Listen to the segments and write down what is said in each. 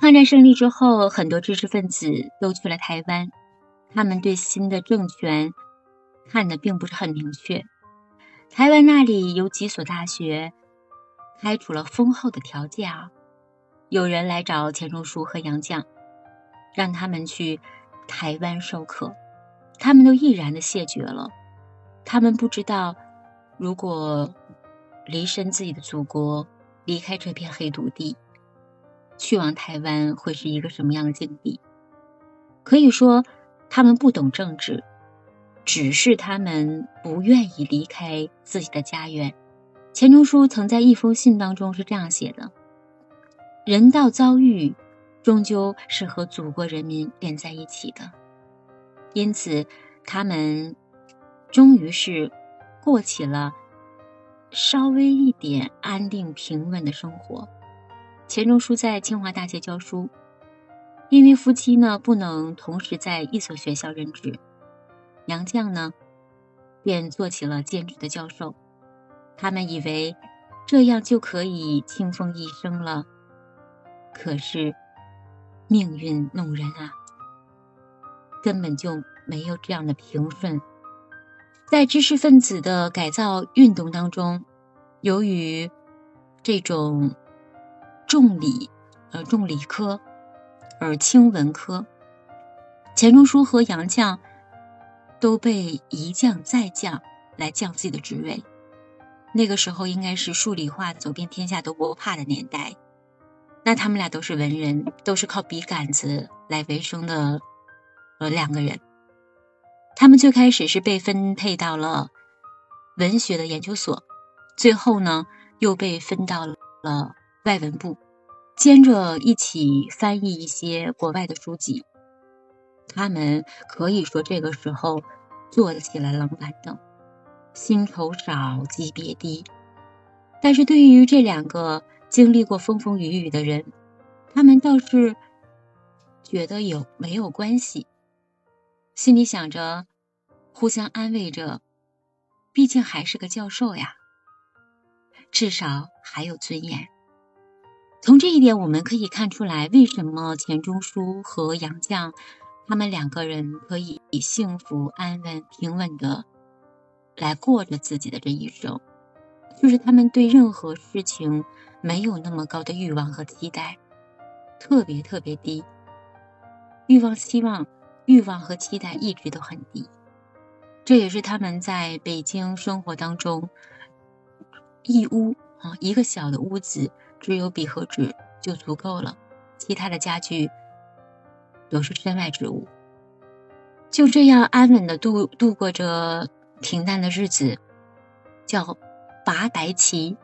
抗战胜利之后，很多知识分子都去了台湾，他们对新的政权看的并不是很明确。台湾那里有几所大学开出了丰厚的条件啊，有人来找钱钟书和杨绛，让他们去台湾授课，他们都毅然的谢绝了。他们不知道，如果离身自己的祖国，离开这片黑土地，去往台湾会是一个什么样的境地？可以说，他们不懂政治。只是他们不愿意离开自己的家园。钱钟书曾在一封信当中是这样写的：“人道遭遇，终究是和祖国人民连在一起的。因此，他们终于是过起了稍微一点安定平稳的生活。”钱钟书在清华大学教书，因为夫妻呢不能同时在一所学校任职。杨绛呢，便做起了兼职的教授。他们以为这样就可以清风一生了，可是命运弄人啊，根本就没有这样的平顺。在知识分子的改造运动当中，由于这种重理呃重理科而轻文科，钱钟书和杨绛。都被一降再降来降自己的职位。那个时候应该是数理化走遍天下都不怕的年代。那他们俩都是文人，都是靠笔杆子来为生的，呃，两个人。他们最开始是被分配到了文学的研究所，最后呢又被分到了外文部，兼着一起翻译一些国外的书籍。他们可以说这个时候坐得起来冷板凳，薪酬少，级别低。但是对于这两个经历过风风雨雨的人，他们倒是觉得有没有关系，心里想着互相安慰着，毕竟还是个教授呀，至少还有尊严。从这一点我们可以看出来，为什么钱钟书和杨绛。他们两个人可以幸福、安稳、平稳的来过着自己的这一生，就是他们对任何事情没有那么高的欲望和期待，特别特别低。欲望、期望、欲望和期待一直都很低，这也是他们在北京生活当中，一屋啊一个小的屋子，只有笔和纸就足够了，其他的家具。都是身外之物，就这样安稳的度度过着平淡的日子，叫拔白旗。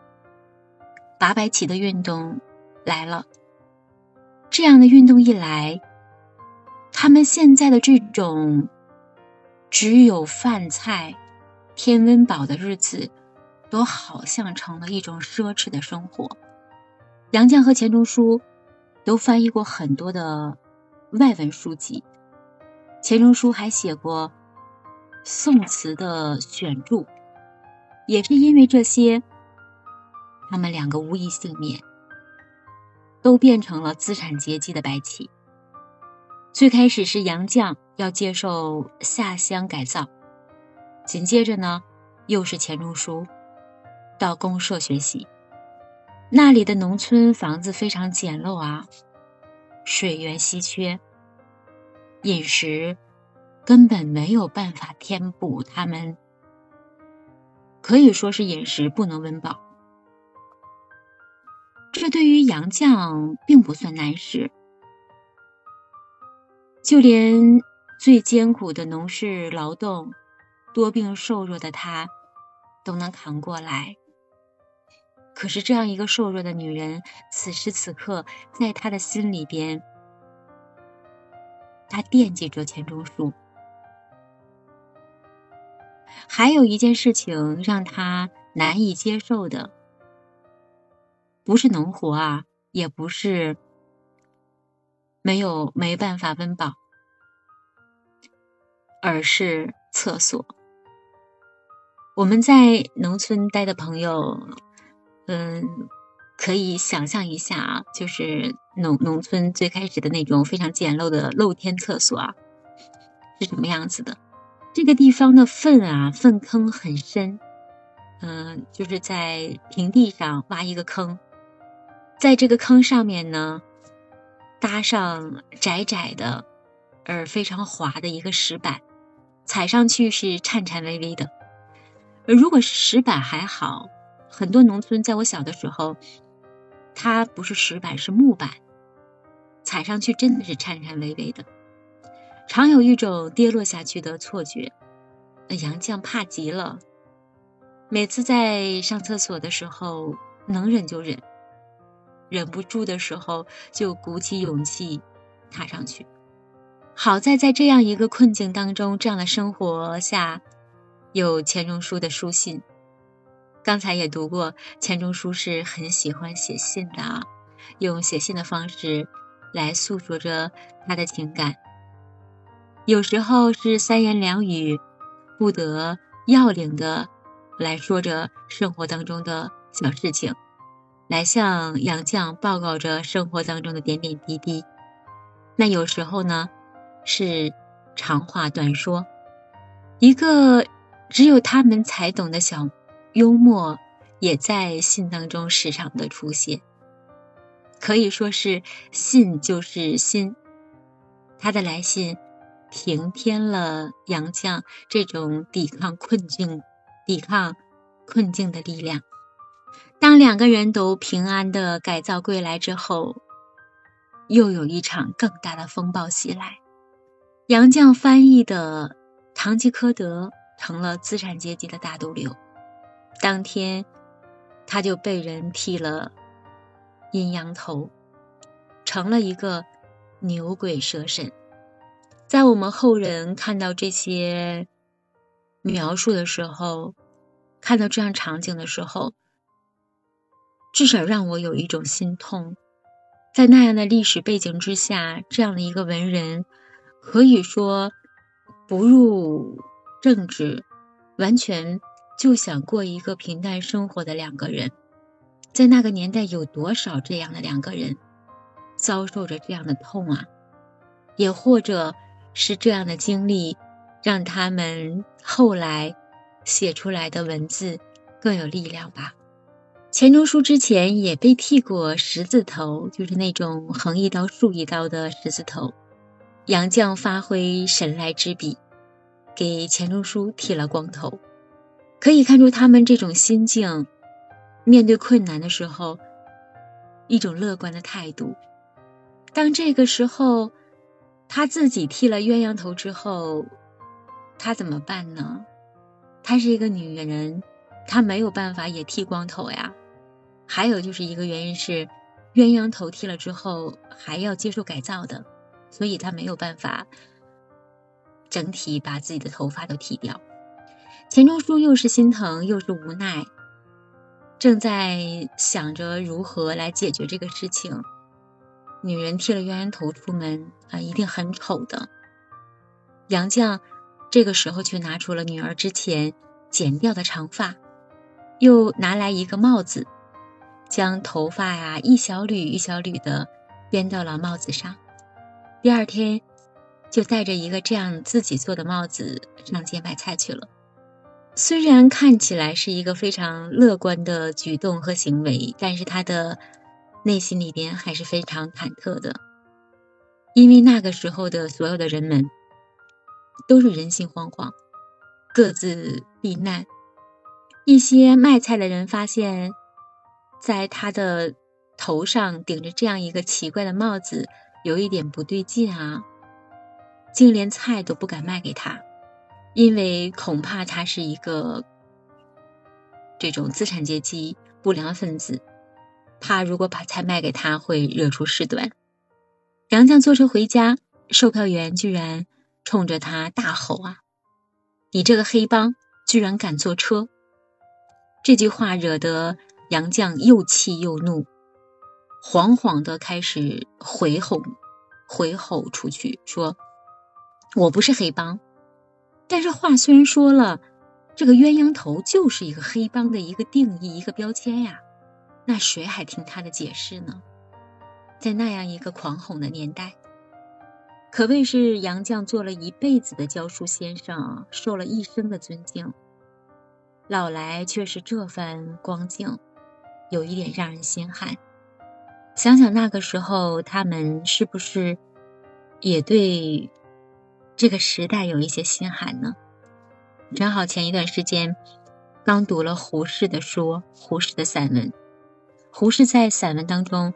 拔白旗的运动来了，这样的运动一来，他们现在的这种只有饭菜、添温饱的日子，都好像成了一种奢侈的生活。杨绛和钱钟书都翻译过很多的。外文书籍，钱钟书还写过宋词的选注，也是因为这些，他们两个无一幸免，都变成了资产阶级的白旗。最开始是杨绛要接受下乡改造，紧接着呢，又是钱钟书到公社学习，那里的农村房子非常简陋啊。水源稀缺，饮食根本没有办法填补他们，可以说是饮食不能温饱。这对于杨绛并不算难事，就连最艰苦的农事劳动、多病瘦弱的他都能扛过来。可是这样一个瘦弱的女人，此时此刻，在他的心里边，他惦记着钱钟书。还有一件事情让他难以接受的，不是农活啊，也不是没有没办法温饱，而是厕所。我们在农村待的朋友。嗯，可以想象一下啊，就是农农村最开始的那种非常简陋的露天厕所啊，是什么样子的？这个地方的粪啊，粪坑很深，嗯，就是在平地上挖一个坑，在这个坑上面呢，搭上窄窄的而非常滑的一个石板，踩上去是颤颤巍巍的。如果是石板还好，很多农村在我小的时候。它不是石板，是木板，踩上去真的是颤颤巍巍的，常有一种跌落下去的错觉。那杨绛怕极了，每次在上厕所的时候，能忍就忍，忍不住的时候就鼓起勇气踏上去。好在在这样一个困境当中，这样的生活下，有钱钟书的书信。刚才也读过，钱钟书是很喜欢写信的啊，用写信的方式来诉说着他的情感。有时候是三言两语不得要领的来说着生活当中的小事情，来向杨绛报告着生活当中的点点滴滴。那有时候呢，是长话短说，一个只有他们才懂的小。幽默也在信当中时常的出现，可以说是信就是心。他的来信平添了杨绛这种抵抗困境、抵抗困境的力量。当两个人都平安的改造归来之后，又有一场更大的风暴袭来。杨绛翻译的《堂吉诃德》成了资产阶级的大毒瘤。当天，他就被人剃了阴阳头，成了一个牛鬼蛇神。在我们后人看到这些描述的时候，看到这样场景的时候，至少让我有一种心痛。在那样的历史背景之下，这样的一个文人，可以说不入政治，完全。就想过一个平淡生活的两个人，在那个年代有多少这样的两个人遭受着这样的痛啊？也或者是这样的经历，让他们后来写出来的文字更有力量吧。钱钟书之前也被剃过十字头，就是那种横一刀竖一刀的十字头。杨绛发挥神来之笔，给钱钟书剃了光头。可以看出他们这种心境，面对困难的时候，一种乐观的态度。当这个时候，他自己剃了鸳鸯头之后，他怎么办呢？她是一个女人，她没有办法也剃光头呀。还有就是一个原因是，鸳鸯头剃了之后还要接受改造的，所以她没有办法整体把自己的头发都剃掉。钱钟书又是心疼又是无奈，正在想着如何来解决这个事情。女人剃了鸳鸯头出门啊，一定很丑的。杨绛这个时候却拿出了女儿之前剪掉的长发，又拿来一个帽子，将头发呀一小缕一小缕的编到了帽子上。第二天就戴着一个这样自己做的帽子上街买菜去了。虽然看起来是一个非常乐观的举动和行为，但是他的内心里边还是非常忐忑的，因为那个时候的所有的人们都是人心惶惶，各自避难。一些卖菜的人发现，在他的头上顶着这样一个奇怪的帽子，有一点不对劲啊，竟连菜都不敢卖给他。因为恐怕他是一个这种资产阶级不良分子，怕如果把菜卖给他会惹出事端。杨绛坐车回家，售票员居然冲着他大吼：“啊，你这个黑帮居然敢坐车！”这句话惹得杨绛又气又怒，惶惶的开始回吼回吼出去，说：“我不是黑帮。”但是话虽然说了，这个鸳鸯头就是一个黑帮的一个定义、一个标签呀。那谁还听他的解释呢？在那样一个狂哄的年代，可谓是杨绛做了一辈子的教书先生，受了一生的尊敬。老来却是这番光景，有一点让人心寒。想想那个时候，他们是不是也对这个时代有一些心寒呢？正好前一段时间刚读了胡适的书，胡适的散文。胡适在散文当中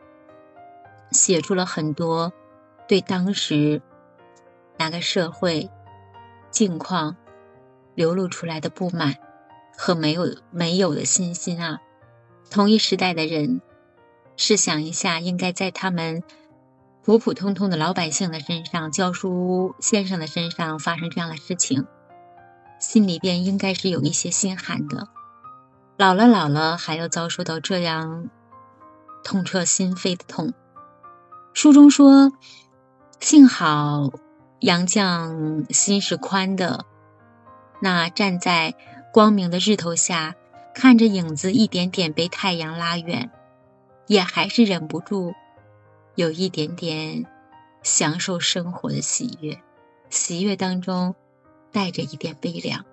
写出了很多对当时那个社会境况流露出来的不满和没有没有的信心啊！同一时代的人，试想一下，应该在他们普普通通的老百姓的身上、教书先生的身上发生这样的事情，心里边应该是有一些心寒的。老了老了，还要遭受到这样。痛彻心扉的痛。书中说：“幸好杨绛心是宽的，那站在光明的日头下，看着影子一点点被太阳拉远，也还是忍不住有一点点享受生活的喜悦。喜悦当中带着一点悲凉。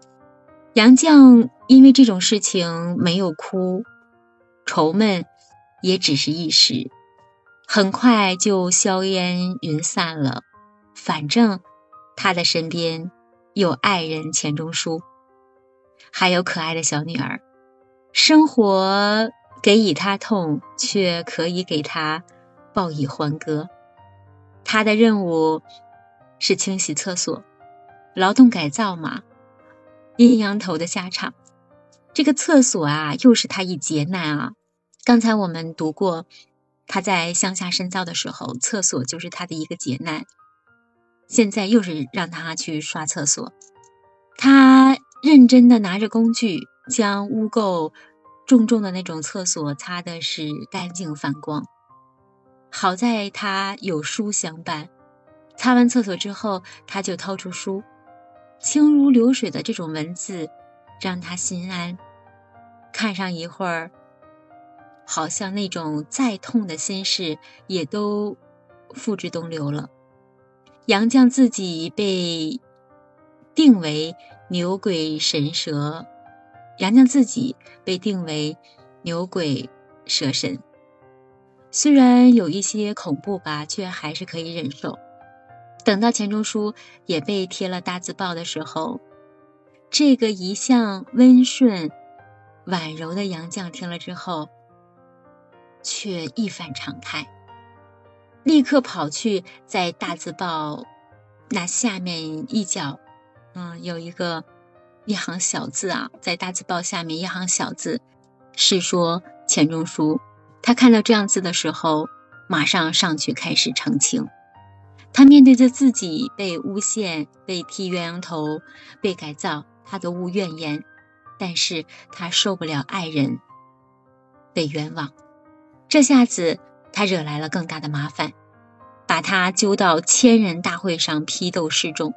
杨绛因为这种事情没有哭，愁闷。”也只是一时，很快就硝烟云散了。反正他的身边有爱人钱钟书，还有可爱的小女儿。生活给予他痛，却可以给他报以欢歌。他的任务是清洗厕所，劳动改造嘛，阴阳头的下场。这个厕所啊，又是他一劫难啊。刚才我们读过，他在乡下深造的时候，厕所就是他的一个劫难。现在又是让他去刷厕所，他认真的拿着工具，将污垢重重的那种厕所擦的是干净反光。好在他有书相伴，擦完厕所之后，他就掏出书，轻如流水的这种文字，让他心安。看上一会儿。好像那种再痛的心事也都付之东流了。杨绛自己被定为牛鬼神蛇，杨绛自己被定为牛鬼蛇神，虽然有一些恐怖吧，却还是可以忍受。等到钱钟书也被贴了大字报的时候，这个一向温顺婉柔的杨绛听了之后。却一反常态，立刻跑去在大字报那下面一角，嗯，有一个一行小字啊，在大字报下面一行小字，是说钱钟书。他看到这样字的时候，马上上去开始澄清。他面对着自己被诬陷、被剃鸳鸯头、被改造，他都无怨言，但是他受不了爱人被冤枉。这下子，他惹来了更大的麻烦，把他揪到千人大会上批斗示众。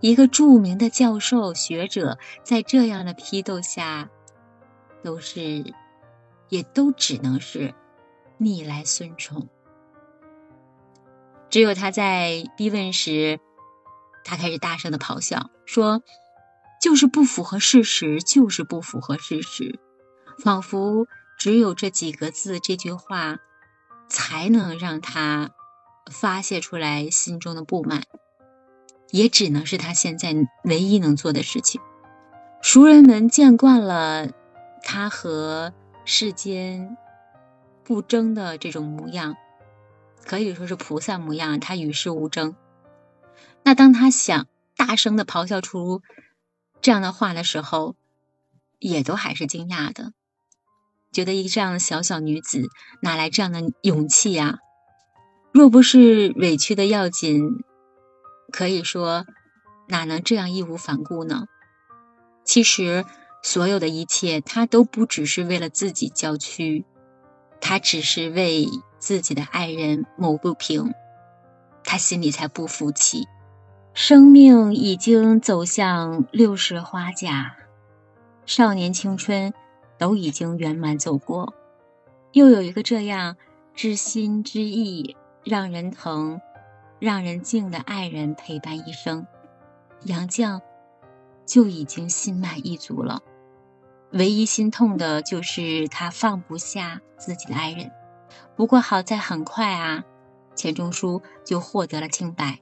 一个著名的教授学者，在这样的批斗下，都是，也都只能是逆来顺从。只有他在逼问时，他开始大声的咆哮，说：“就是不符合事实，就是不符合事实。”仿佛。只有这几个字，这句话，才能让他发泄出来心中的不满，也只能是他现在唯一能做的事情。熟人们见惯了他和世间不争的这种模样，可以说是菩萨模样，他与世无争。那当他想大声的咆哮出这样的话的时候，也都还是惊讶的。觉得一个这样的小小女子哪来这样的勇气呀？若不是委屈的要紧，可以说哪能这样义无反顾呢？其实所有的一切，他都不只是为了自己娇躯，他只是为自己的爱人谋不平，他心里才不服气。生命已经走向六十花甲，少年青春。都已经圆满走过，又有一个这样知心知意、让人疼、让人敬的爱人陪伴一生，杨绛就已经心满意足了。唯一心痛的就是他放不下自己的爱人。不过好在很快啊，钱钟书就获得了清白。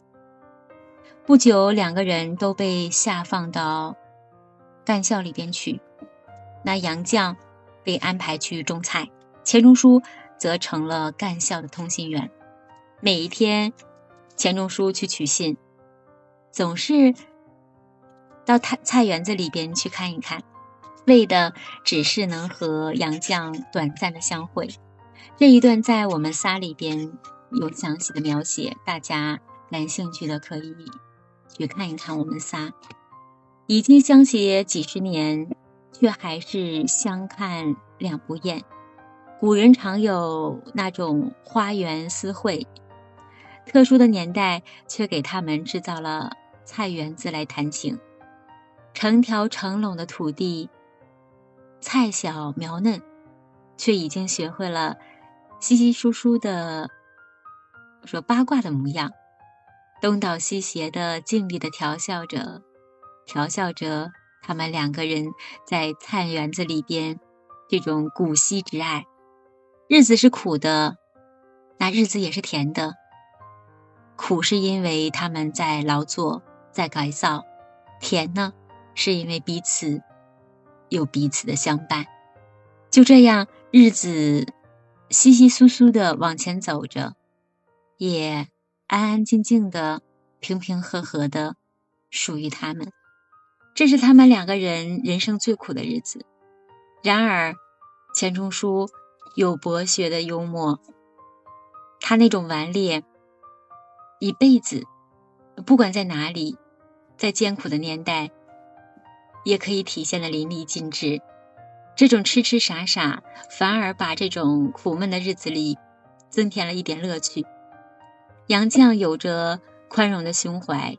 不久，两个人都被下放到干校里边去。那杨绛被安排去种菜，钱钟书则成了干校的通信员。每一天，钱钟书去取信，总是到菜菜园子里边去看一看。为的只是能和杨绛短暂的相会，这一段在我们仨里边有详细的描写，大家感兴趣的可以去看一看。我们仨已经相携几十年，却还是相看两不厌。古人常有那种花园私会，特殊的年代却给他们制造了菜园子来谈情，成条成垄的土地。菜小苗嫩，却已经学会了稀稀疏疏的说八卦的模样，东倒西斜的尽力的调笑着，调笑着他们两个人在菜园子里边这种古稀之爱。日子是苦的，那日子也是甜的。苦是因为他们在劳作，在改造；甜呢，是因为彼此。有彼此的相伴，就这样日子稀稀疏疏的往前走着，也安安静静的、平平和和的属于他们。这是他们两个人人生最苦的日子。然而，钱钟书有博学的幽默，他那种顽劣，一辈子不管在哪里，在艰苦的年代。也可以体现的淋漓尽致，这种痴痴傻傻，反而把这种苦闷的日子里增添了一点乐趣。杨绛有着宽容的胸怀，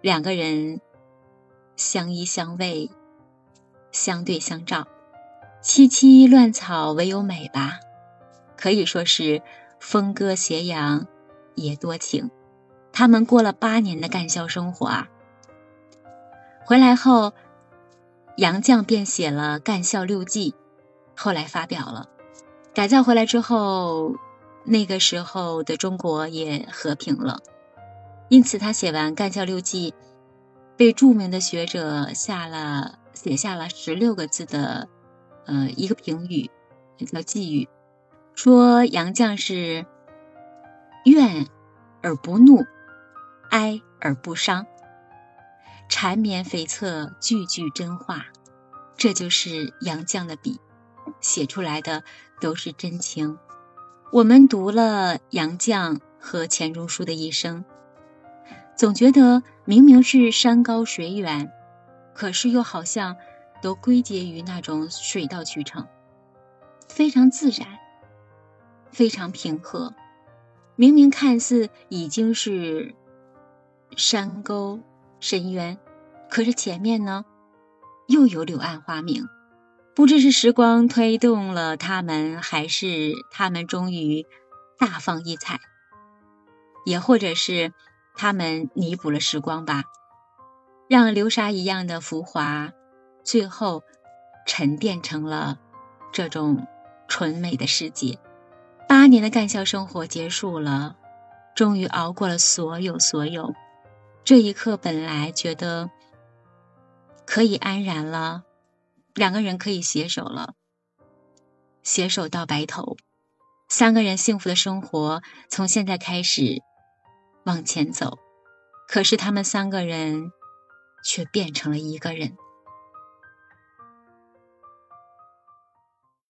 两个人相依相偎，相对相照，萋萋乱草唯有美吧，可以说是风歌斜阳也多情。他们过了八年的干校生活啊，回来后。杨绛便写了《干校六记》，后来发表了。改造回来之后，那个时候的中国也和平了，因此他写完《干校六记》，被著名的学者下了写下了十六个字的，呃，一个评语，叫寄语，说杨绛是怨而不怒，哀而不伤。缠绵悱恻，句句真话，这就是杨绛的笔，写出来的都是真情。我们读了杨绛和钱钟书的一生，总觉得明明是山高水远，可是又好像都归结于那种水到渠成，非常自然，非常平和。明明看似已经是山沟。深渊，可是前面呢，又有柳暗花明。不知是时光推动了他们，还是他们终于大放异彩，也或者是他们弥补了时光吧，让流沙一样的浮华，最后沉淀成了这种纯美的世界。八年的干校生活结束了，终于熬过了所有所有。这一刻本来觉得可以安然了，两个人可以携手了，携手到白头，三个人幸福的生活从现在开始往前走。可是他们三个人却变成了一个人。